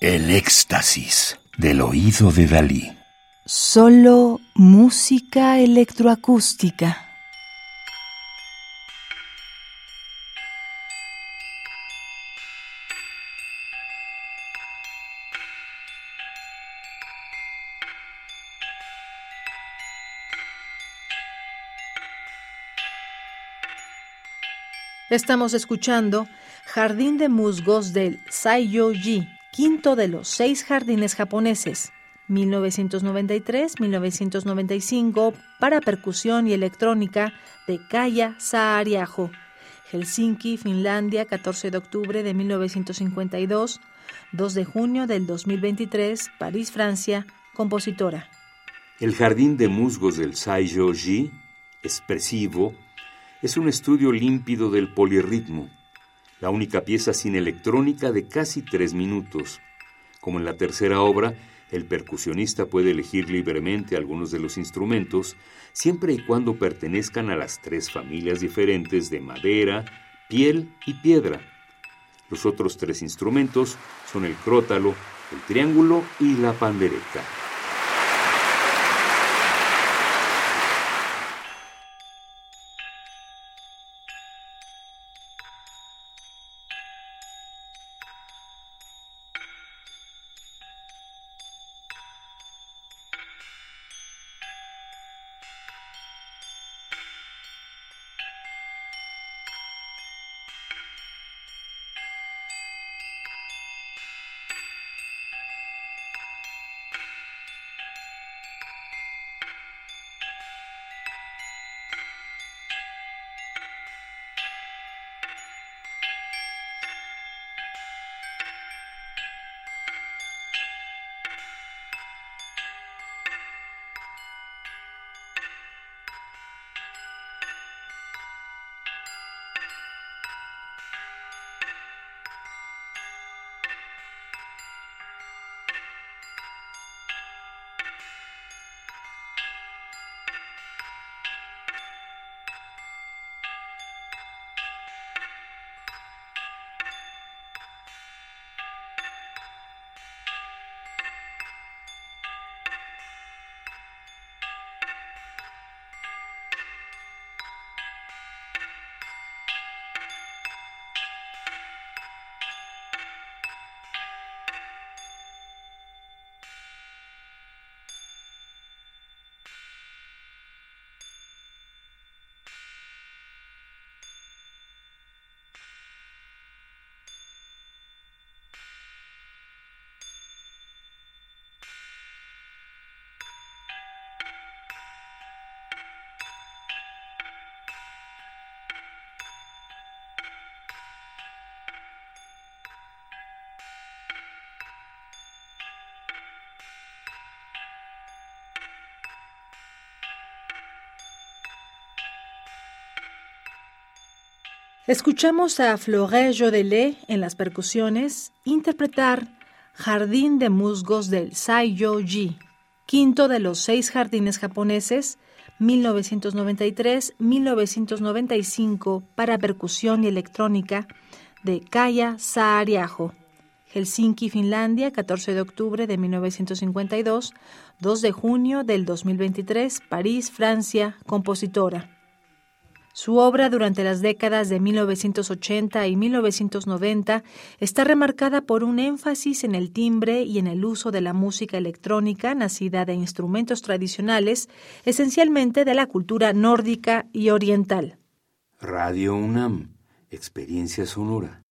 El éxtasis del oído de Dalí. Solo música electroacústica. Estamos escuchando Jardín de Musgos del Saiyo-ji, quinto de los seis jardines japoneses, 1993-1995, para percusión y electrónica de Kaya Saariajo, Helsinki, Finlandia, 14 de octubre de 1952, 2 de junio del 2023, París, Francia, compositora. El Jardín de Musgos del Saiyo-ji, expresivo, es un estudio límpido del polirritmo, la única pieza sin electrónica de casi tres minutos. Como en la tercera obra, el percusionista puede elegir libremente algunos de los instrumentos, siempre y cuando pertenezcan a las tres familias diferentes de madera, piel y piedra. Los otros tres instrumentos son el crótalo, el triángulo y la pandereta. Escuchamos a Florent Jodelet en las percusiones interpretar Jardín de Musgos del Saiyo-ji, quinto de los seis jardines japoneses, 1993-1995 para percusión y electrónica de Kaya Saariajo, Helsinki, Finlandia, 14 de octubre de 1952, 2 de junio del 2023, París, Francia, compositora. Su obra durante las décadas de 1980 y 1990 está remarcada por un énfasis en el timbre y en el uso de la música electrónica nacida de instrumentos tradicionales, esencialmente de la cultura nórdica y oriental. Radio UNAM, experiencia sonora.